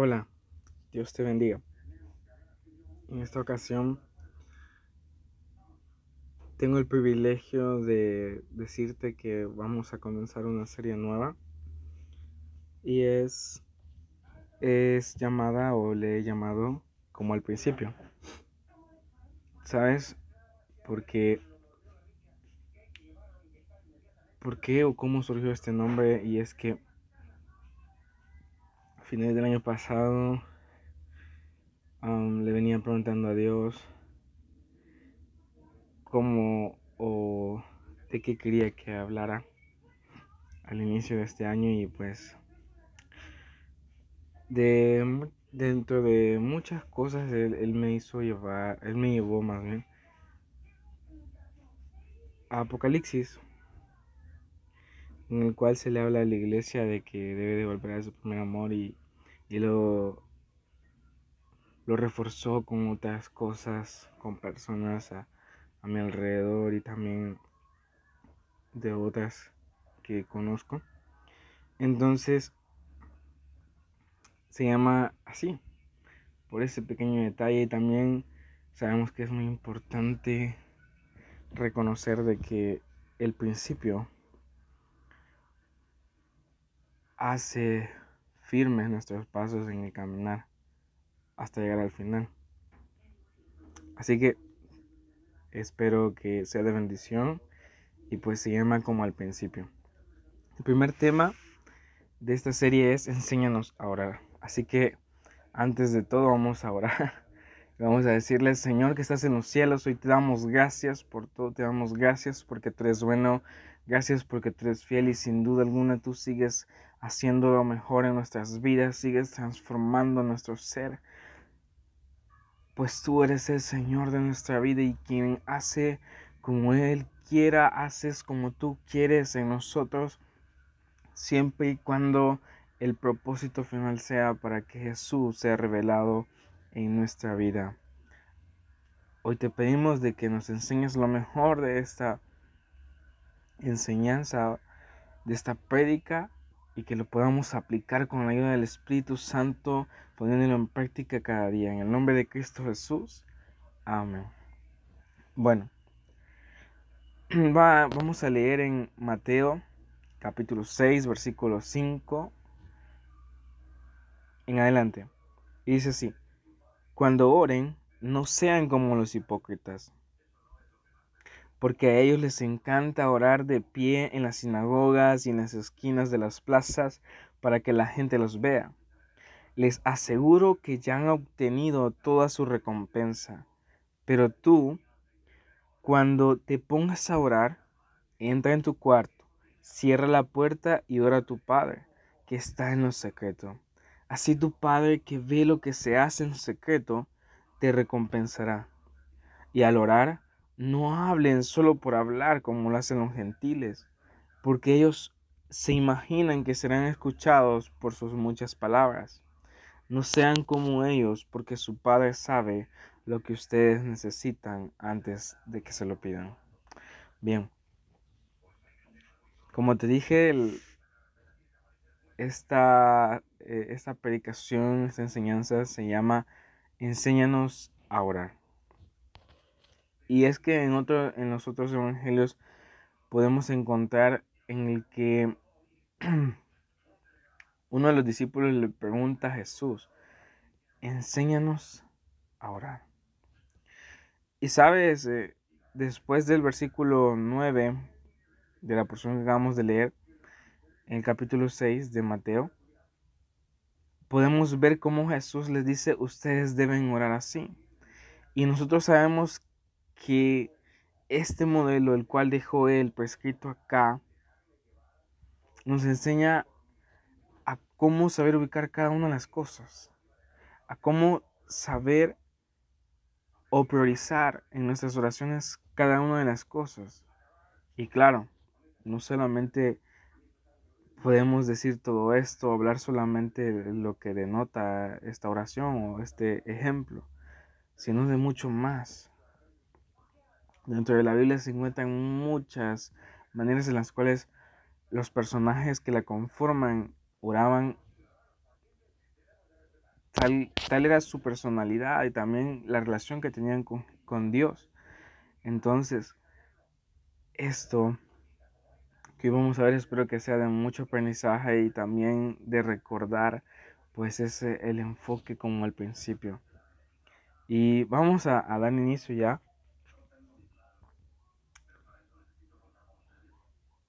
Hola, Dios te bendiga. En esta ocasión tengo el privilegio de decirte que vamos a comenzar una serie nueva y es es llamada o le he llamado como al principio. ¿Sabes? Porque ¿Por qué o cómo surgió este nombre? Y es que a finales del año pasado le venía preguntando a Dios cómo o de qué quería que hablara al inicio de este año y pues de dentro de muchas cosas él, me hizo llevar, él me llevó más bien a Apocalipsis en el cual se le habla a la iglesia de que debe de volver a su primer amor y, y lo, lo reforzó con otras cosas, con personas a, a mi alrededor y también de otras que conozco. Entonces, se llama así, por ese pequeño detalle. Y también sabemos que es muy importante reconocer de que el principio hace firmes nuestros pasos en el caminar hasta llegar al final. Así que espero que sea de bendición y pues se llama como al principio. El primer tema de esta serie es Enséñanos a orar. Así que antes de todo vamos a orar. Vamos a decirle, Señor que estás en los cielos, hoy te damos gracias por todo, te damos gracias porque tú eres bueno, gracias porque tú eres fiel y sin duda alguna tú sigues haciendo lo mejor en nuestras vidas, sigues transformando nuestro ser. Pues tú eres el Señor de nuestra vida y quien hace como Él quiera, haces como tú quieres en nosotros, siempre y cuando el propósito final sea para que Jesús sea revelado en nuestra vida. Hoy te pedimos de que nos enseñes lo mejor de esta enseñanza, de esta prédica y que lo podamos aplicar con la ayuda del Espíritu Santo, poniéndolo en práctica cada día. En el nombre de Cristo Jesús. Amén. Bueno, vamos a leer en Mateo capítulo 6, versículo 5 en adelante. Y dice así, cuando oren, no sean como los hipócritas, porque a ellos les encanta orar de pie en las sinagogas y en las esquinas de las plazas para que la gente los vea. Les aseguro que ya han obtenido toda su recompensa. Pero tú, cuando te pongas a orar, entra en tu cuarto, cierra la puerta y ora a tu Padre, que está en lo secreto Así tu Padre que ve lo que se hace en secreto, te recompensará. Y al orar, no hablen solo por hablar como lo hacen los gentiles, porque ellos se imaginan que serán escuchados por sus muchas palabras. No sean como ellos, porque su Padre sabe lo que ustedes necesitan antes de que se lo pidan. Bien, como te dije, esta, eh, esta predicación, esta enseñanza se llama Enséñanos a orar. Y es que en, otro, en los otros evangelios podemos encontrar en el que uno de los discípulos le pregunta a Jesús, enséñanos a orar. Y sabes, eh, después del versículo 9 de la porción que acabamos de leer, en el capítulo 6 de Mateo, podemos ver cómo Jesús les dice, ustedes deben orar así. Y nosotros sabemos que este modelo, el cual dejó él prescrito acá, nos enseña a cómo saber ubicar cada una de las cosas, a cómo saber o priorizar en nuestras oraciones cada una de las cosas. Y claro, no solamente podemos decir todo esto, hablar solamente de lo que denota esta oración o este ejemplo, sino de mucho más. Dentro de la Biblia se encuentran muchas maneras en las cuales los personajes que la conforman oraban tal, tal era su personalidad y también la relación que tenían con, con Dios. Entonces, esto que vamos a ver espero que sea de mucho aprendizaje y también de recordar pues ese el enfoque como al principio. Y vamos a, a dar inicio ya.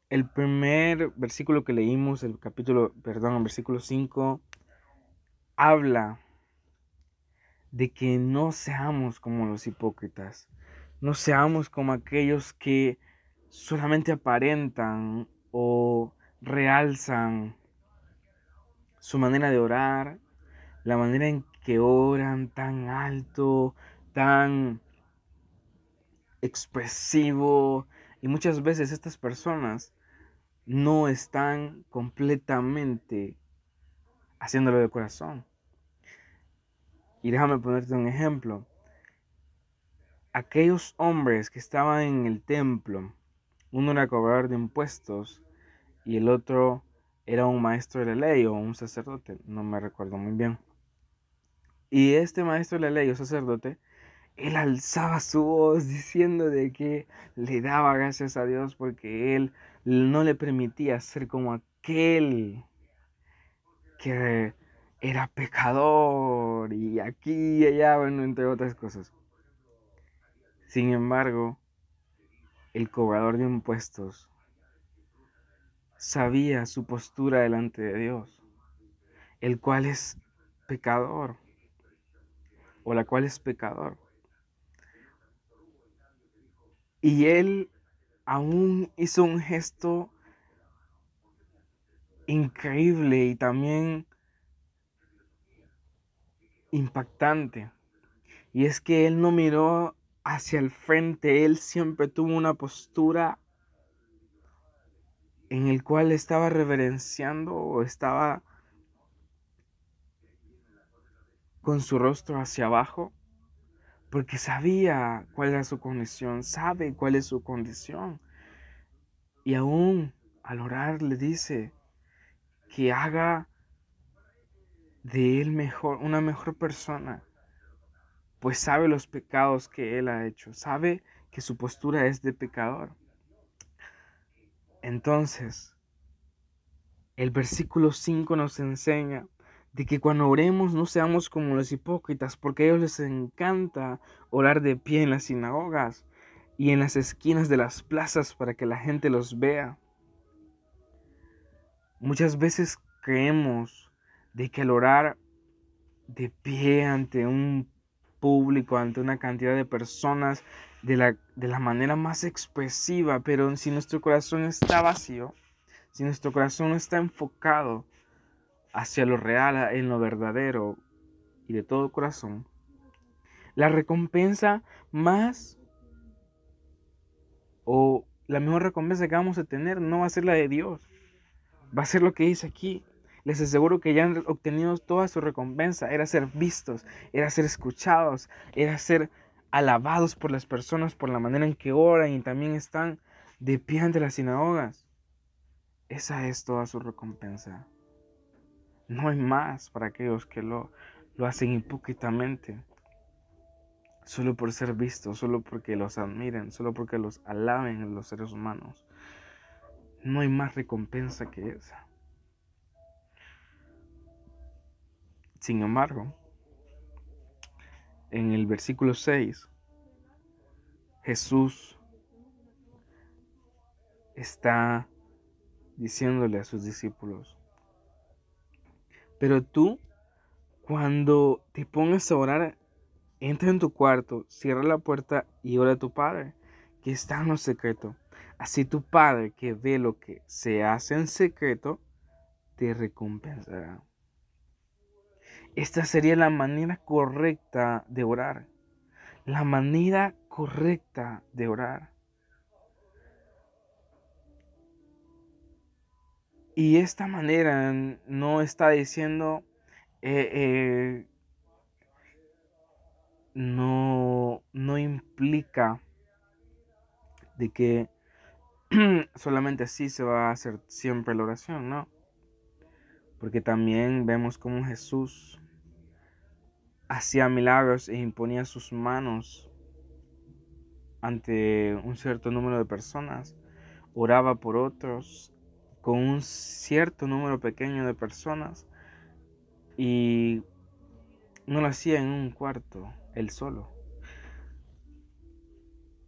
El primer versículo que leímos, el capítulo, perdón, el versículo 5, habla de que no seamos como los hipócritas, no seamos como aquellos que solamente aparentan o realzan su manera de orar, la manera en que oran tan alto, tan expresivo. Y muchas veces estas personas no están completamente haciéndolo de corazón. Y déjame ponerte un ejemplo. Aquellos hombres que estaban en el templo, uno era cobrador de impuestos y el otro era un maestro de la ley o un sacerdote, no me recuerdo muy bien. Y este maestro de la ley o sacerdote, él alzaba su voz diciendo de que le daba gracias a Dios porque él no le permitía ser como aquel que era pecador y aquí y allá, bueno, entre otras cosas. Sin embargo, el cobrador de impuestos sabía su postura delante de Dios, el cual es pecador, o la cual es pecador. Y él aún hizo un gesto increíble y también impactante. Y es que él no miró hacia el frente, él siempre tuvo una postura en el cual estaba reverenciando o estaba con su rostro hacia abajo, porque sabía cuál era su condición, sabe cuál es su condición. Y aún al orar le dice que haga de él mejor, una mejor persona, pues sabe los pecados que él ha hecho, sabe que su postura es de pecador. Entonces, el versículo 5 nos enseña de que cuando oremos no seamos como los hipócritas, porque a ellos les encanta orar de pie en las sinagogas y en las esquinas de las plazas para que la gente los vea. Muchas veces creemos de que al orar de pie ante un público, ante una cantidad de personas, de la, de la manera más expresiva, pero si nuestro corazón está vacío, si nuestro corazón no está enfocado hacia lo real, en lo verdadero y de todo corazón, la recompensa más o la mejor recompensa que vamos a tener no va a ser la de Dios, va a ser lo que dice aquí, les aseguro que ya han obtenido toda su recompensa. Era ser vistos, era ser escuchados, era ser alabados por las personas por la manera en que oran y también están de pie ante las sinagogas. Esa es toda su recompensa. No hay más para aquellos que lo, lo hacen hipócritamente. Solo por ser vistos, solo porque los admiren, solo porque los alaben los seres humanos. No hay más recompensa que esa. Sin embargo, en el versículo 6, Jesús está diciéndole a sus discípulos, pero tú, cuando te pongas a orar, entra en tu cuarto, cierra la puerta y ora a tu Padre, que está en lo secreto. Así tu Padre, que ve lo que se hace en secreto, te recompensará. Esta sería la manera correcta de orar. La manera correcta de orar. Y esta manera no está diciendo, eh, eh, no, no implica de que solamente así se va a hacer siempre la oración, ¿no? Porque también vemos como Jesús hacía milagros e imponía sus manos ante un cierto número de personas, oraba por otros con un cierto número pequeño de personas y no lo hacía en un cuarto, él solo.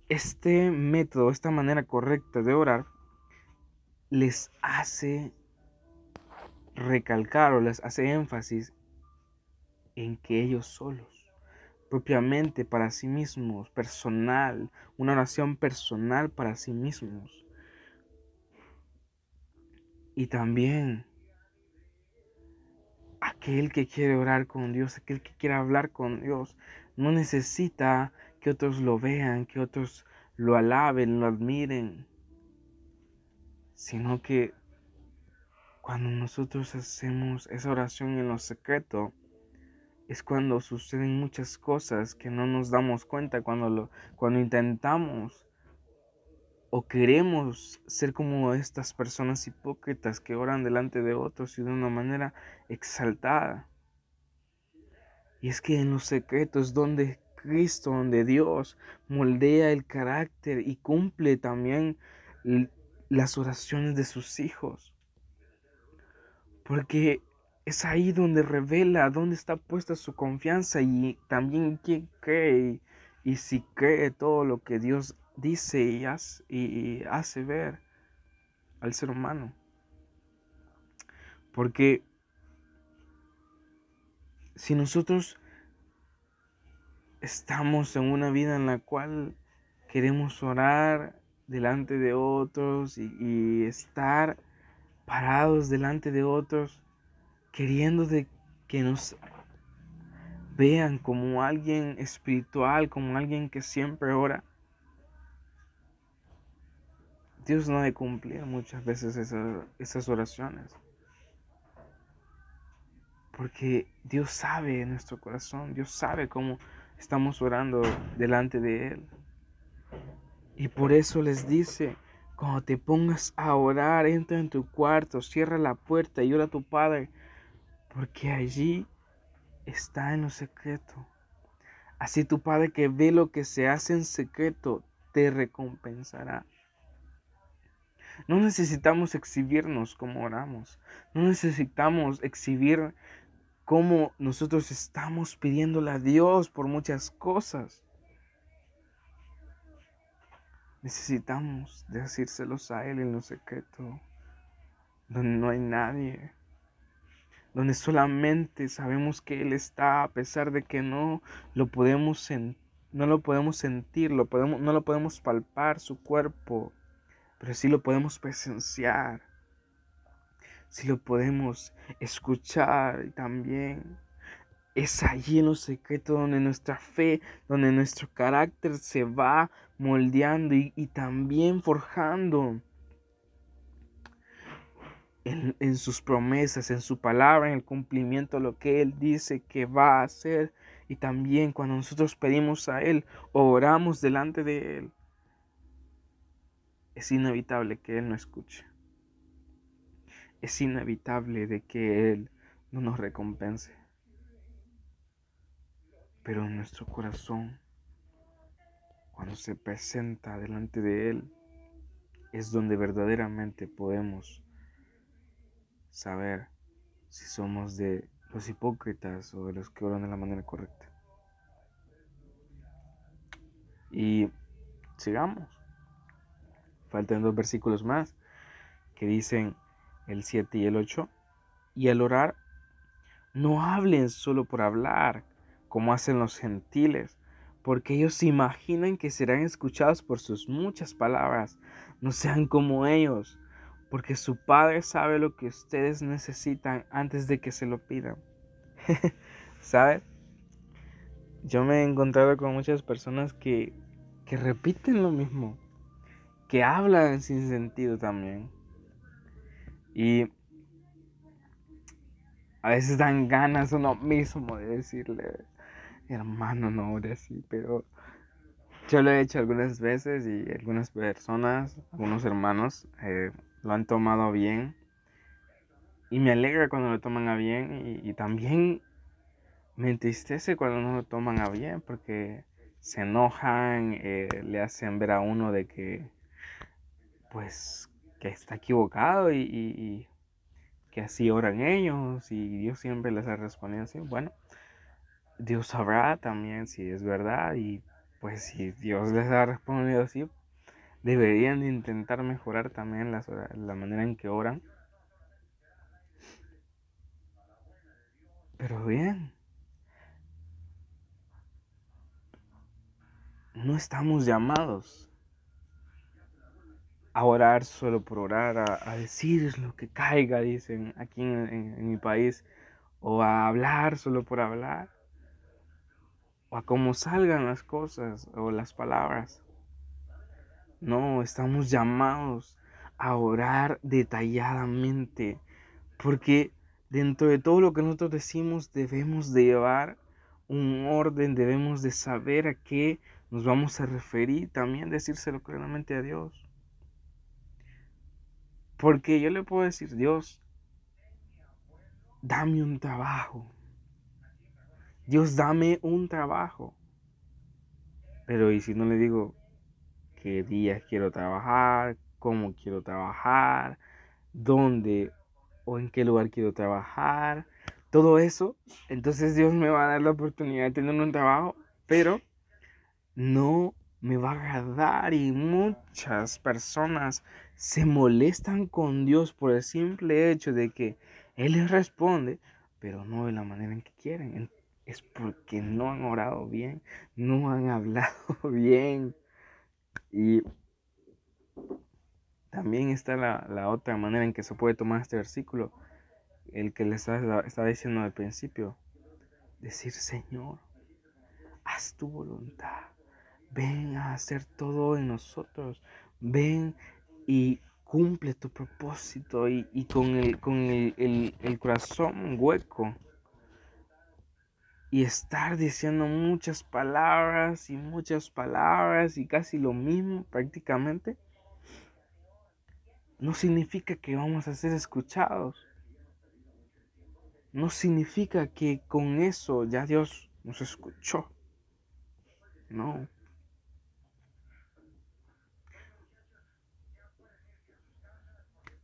Este método, esta manera correcta de orar, les hace recalcar o les hace énfasis en que ellos solos, propiamente para sí mismos, personal, una oración personal para sí mismos. Y también aquel que quiere orar con Dios, aquel que quiere hablar con Dios, no necesita que otros lo vean, que otros lo alaben, lo admiren, sino que cuando nosotros hacemos esa oración en lo secreto, es cuando suceden muchas cosas que no nos damos cuenta, cuando, lo, cuando intentamos o queremos ser como estas personas hipócritas que oran delante de otros y de una manera exaltada. Y es que en los secretos donde Cristo, donde Dios moldea el carácter y cumple también las oraciones de sus hijos. Porque es ahí donde revela dónde está puesta su confianza y también quién cree y, si cree todo lo que Dios dice y hace, y hace ver al ser humano. Porque si nosotros estamos en una vida en la cual queremos orar delante de otros y, estar parados delante de otros, queriendo de que nos vean como alguien espiritual, como alguien que siempre ora. Dios no debe cumplir muchas veces esas, esas oraciones. Porque Dios sabe nuestro corazón, Dios sabe cómo estamos orando delante de Él. Y por eso les dice, cuando te pongas a orar, entra en tu cuarto, cierra la puerta y ora a tu Padre, porque allí está en lo secreto. Así tu Padre que ve lo que se hace en secreto, te recompensará. No necesitamos exhibirnos como oramos. No necesitamos exhibir cómo nosotros estamos pidiéndole a Dios por muchas cosas. Necesitamos decírselos a Él en lo secreto, donde no hay nadie, donde solamente sabemos que Él está, a pesar de que no lo podemos, no lo podemos sentir, lo podemos, no lo podemos palpar su cuerpo, pero sí lo podemos presenciar si lo podemos escuchar y también es allí en lo secreto donde nuestra fe, donde nuestro carácter se va moldeando y, también forjando en, sus promesas, en su palabra, en el cumplimiento de lo que Él dice que va a hacer. Y también cuando nosotros pedimos a Él, oramos delante de Él, es inevitable que Él no escuche es inevitable de que Él no nos recompense. Pero en nuestro corazón, cuando se presenta delante de Él, es donde verdaderamente podemos saber si somos de los hipócritas o de los que oran de la manera correcta. Y sigamos. Faltan dos versículos más que dicen, el 7 y el 8. Y al orar, no hablen solo por hablar, como hacen los gentiles, porque ellos se imaginan que serán escuchados por sus muchas palabras. No sean como ellos, porque su Padre sabe lo que ustedes necesitan antes de que se lo pidan. ¿Sabes? Yo me he encontrado con muchas personas que, que repiten lo mismo, que hablan sin sentido también. Y a veces dan ganas uno mismo de decirle, hermano, no ore así, pero yo lo he hecho algunas veces y algunas personas, algunos hermanos eh, lo han tomado bien. Y me alegra cuando lo toman a bien y, también me entristece cuando no lo toman a bien porque se enojan, eh, le hacen ver a uno de que, pues, que está equivocado y, que así oran ellos y Dios siempre les ha respondido así. Bueno, Dios sabrá también si es verdad y pues si Dios les ha respondido así, deberían de intentar mejorar también la manera en que oran. Pero bien, no estamos llamados a orar solo por orar, a, decir lo que caiga, dicen aquí en, mi país, o a hablar solo por hablar, o a cómo salgan las cosas o las palabras. No, estamos llamados a orar detalladamente, porque dentro de todo lo que nosotros decimos debemos de llevar un orden, debemos de saber a qué nos vamos a referir, también decírselo claramente a Dios. Porque yo le puedo decir, Dios, dame un trabajo. Dios, dame un trabajo. Pero ¿y si no le digo qué días quiero trabajar, cómo quiero trabajar, dónde o en qué lugar quiero trabajar? Todo eso, entonces Dios me va a dar la oportunidad de tener un trabajo, pero no me va a agradar y muchas personas se molestan con Dios por el simple hecho de que Él les responde, pero no de la manera en que quieren. Es porque no han orado bien, no han hablado bien. Y también está la, otra manera en que se puede tomar este versículo, el que les estaba diciendo al principio. Decir, Señor, haz tu voluntad ven a hacer todo en nosotros, ven y cumple tu propósito y, con, el, con el, el corazón hueco y estar diciendo muchas palabras y muchas palabras y casi lo mismo prácticamente, no significa que vamos a ser escuchados. No significa que con eso ya Dios nos escuchó. No.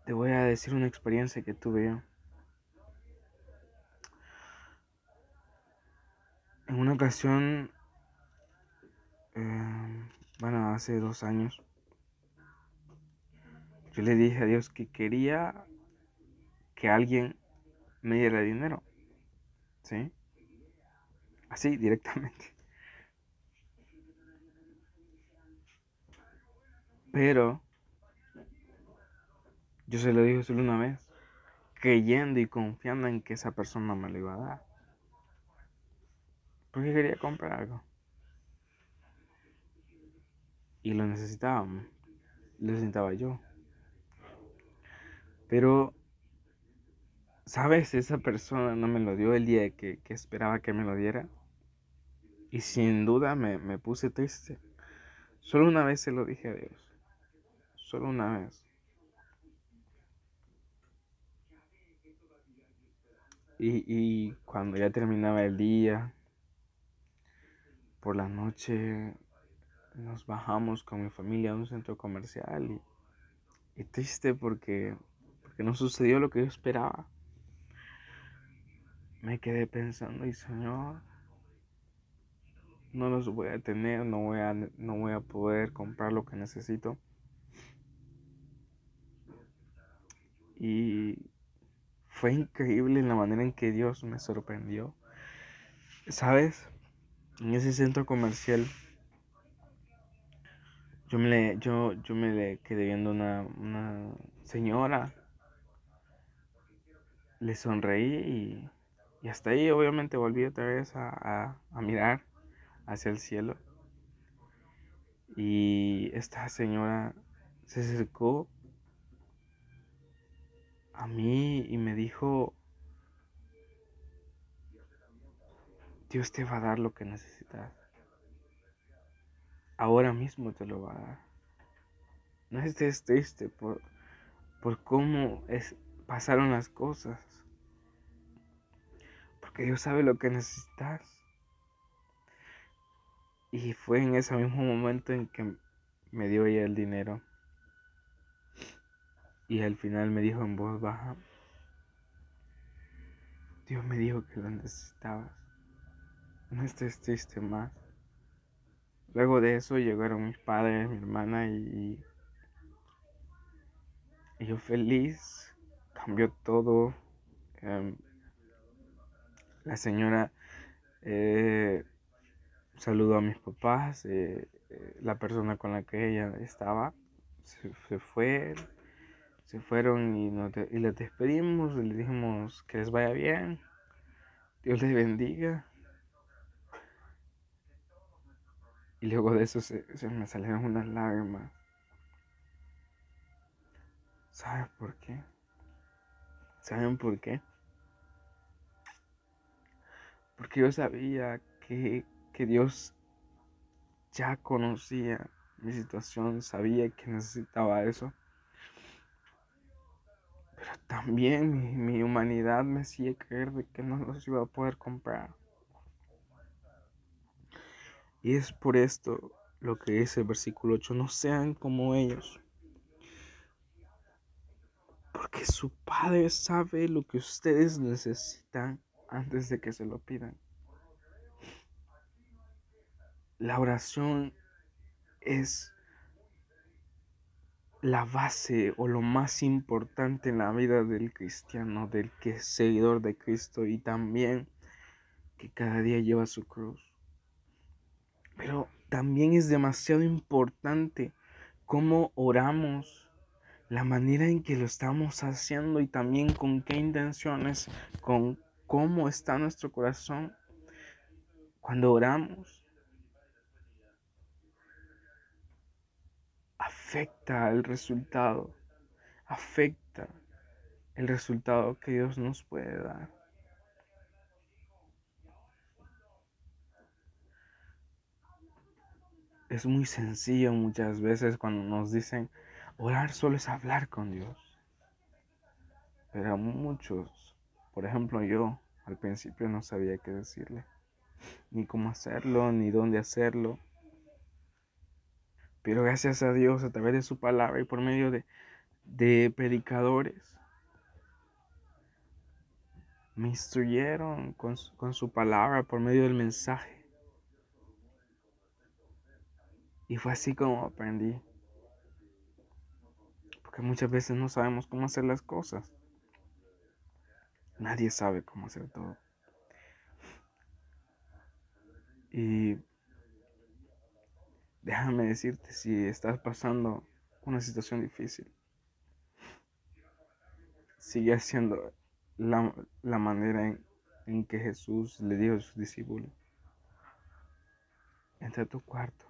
Te voy a decir una experiencia que tuve yo. En una ocasión, em, bueno, hace dos años, yo le dije a Dios que quería que alguien me diera dinero. ¿Sí? Así, directamente. Pero yo se lo dije solo una vez, creyendo y confiando en que esa persona me lo iba a dar. Porque quería comprar algo. Y lo necesitaba, lo necesitaba yo. Pero, ¿sabes? Esa persona no me lo dio el día que, que esperaba que me lo diera. Y sin duda me, me puse triste. Solo una vez se lo dije a Dios. Solo una vez. Y, cuando ya terminaba el día, por la noche nos bajamos con mi familia a un centro comercial y, triste porque, porque no sucedió lo que yo esperaba. Me quedé pensando y Señor, no los voy a tener, no voy a, no voy a poder comprar lo que necesito. Y fue increíble la manera en que Dios me sorprendió. ¿Sabes? En ese centro comercial yo me le, yo, yo me le quedé viendo una, una señora. Le sonreí y, hasta ahí obviamente volví otra vez a, a mirar hacia el cielo. Y esta señora se acercó a mí y me dijo, Dios te va a dar lo que necesitas. Ahora mismo te lo va a dar. No estés triste por, por cómo es, pasaron las cosas. Porque Dios sabe lo que necesitas. Y fue en ese mismo momento en que me dio ella el dinero. Y al final me dijo en voz baja, Dios me dijo que lo necesitabas. No estés triste más. Luego de eso llegaron mis padres, mi hermana y, y yo feliz. Cambió todo. Em, la señora eh, saludó a mis papás. Eh, eh, la persona con la que ella estaba se, se fue se fueron y, nos y les despedimos, y les dijimos que les vaya bien, Dios les bendiga. Y luego de eso se, me salieron unas lágrimas. ¿Saben por qué? ¿Saben por qué? Porque yo sabía que, que Dios ya conocía mi situación, sabía que necesitaba eso. Pero también mi, humanidad me hacía creer de que no los iba a poder comprar. Y es por esto lo que dice el versículo 8, no sean como ellos. Porque su Padre sabe lo que ustedes necesitan antes de que se lo pidan. La oración es la base o lo más importante en la vida del cristiano, del que es seguidor de Cristo y también que cada día lleva su cruz. Pero también es demasiado importante cómo oramos, la manera en que lo estamos haciendo y también con qué intenciones, con cómo está nuestro corazón cuando oramos. Afecta el resultado, afecta el resultado que Dios nos puede dar. Es muy sencillo muchas veces cuando nos dicen orar solo es hablar con Dios. Pero muchos, por ejemplo yo, al principio no sabía qué decirle, ni cómo hacerlo, ni dónde hacerlo. Pero gracias a Dios, a través de su palabra y por medio de, de predicadores, me instruyeron con, con su palabra por medio del mensaje. Y fue así como aprendí. Porque muchas veces no sabemos cómo hacer las cosas. Nadie sabe cómo hacer todo. Y déjame decirte si estás pasando una situación difícil. Sigue haciendo la, manera en, en, que Jesús le dijo a sus discípulos. Entra a tu cuarto.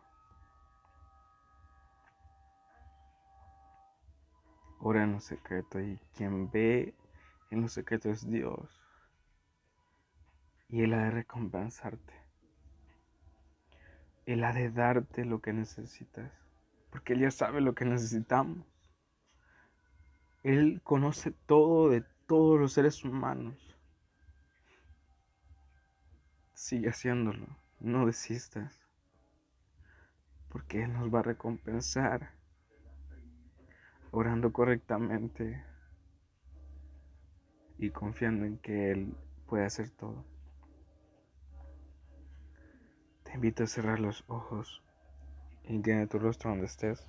Ora en lo secreto y quien ve en lo secreto es Dios. Y Él ha de recompensarte. Él ha de darte lo que necesitas, porque Él ya sabe lo que necesitamos. Él conoce todo de todos los seres humanos. Sigue haciéndolo, no desistas, porque Él nos va a recompensar orando correctamente y confiando en que Él puede hacer todo. Te invito a cerrar los ojos. Inclina tu rostro donde estés.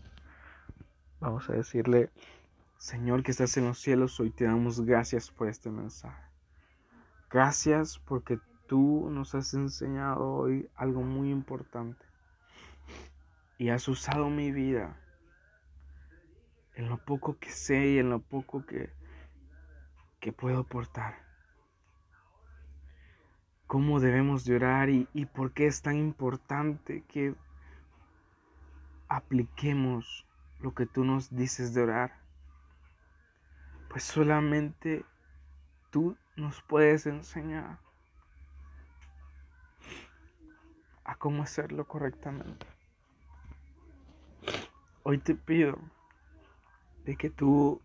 Vamos a decirle, Señor que estás en los cielos, hoy te damos gracias por este mensaje. Gracias porque tú nos has enseñado hoy algo muy importante. Y has usado mi vida en lo poco que sé y en lo poco que, que puedo aportar cómo debemos de orar y, y por qué es tan importante que apliquemos lo que tú nos dices de orar. Pues solamente tú nos puedes enseñar a cómo hacerlo correctamente. Hoy te pido de que tú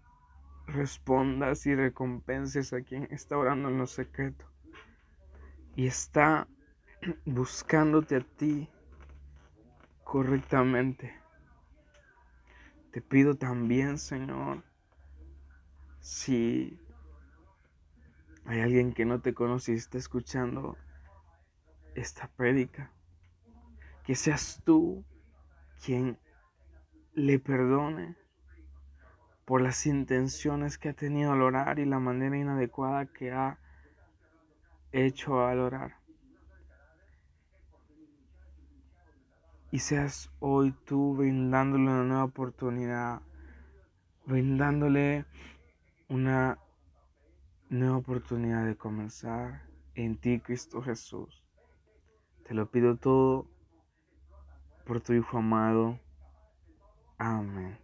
respondas y recompenses a quien está orando en lo secreto y está buscándote a ti correctamente. Te pido también, Señor, si hay alguien que no te conoce y está escuchando esta prédica, que seas tú quien le perdone por las intenciones que ha tenido al orar y la manera inadecuada que ha hecho al orar. Y seas hoy tú brindándole una nueva oportunidad, brindándole una nueva oportunidad de comenzar en ti, Cristo Jesús. Te lo pido todo por tu Hijo amado. Amén.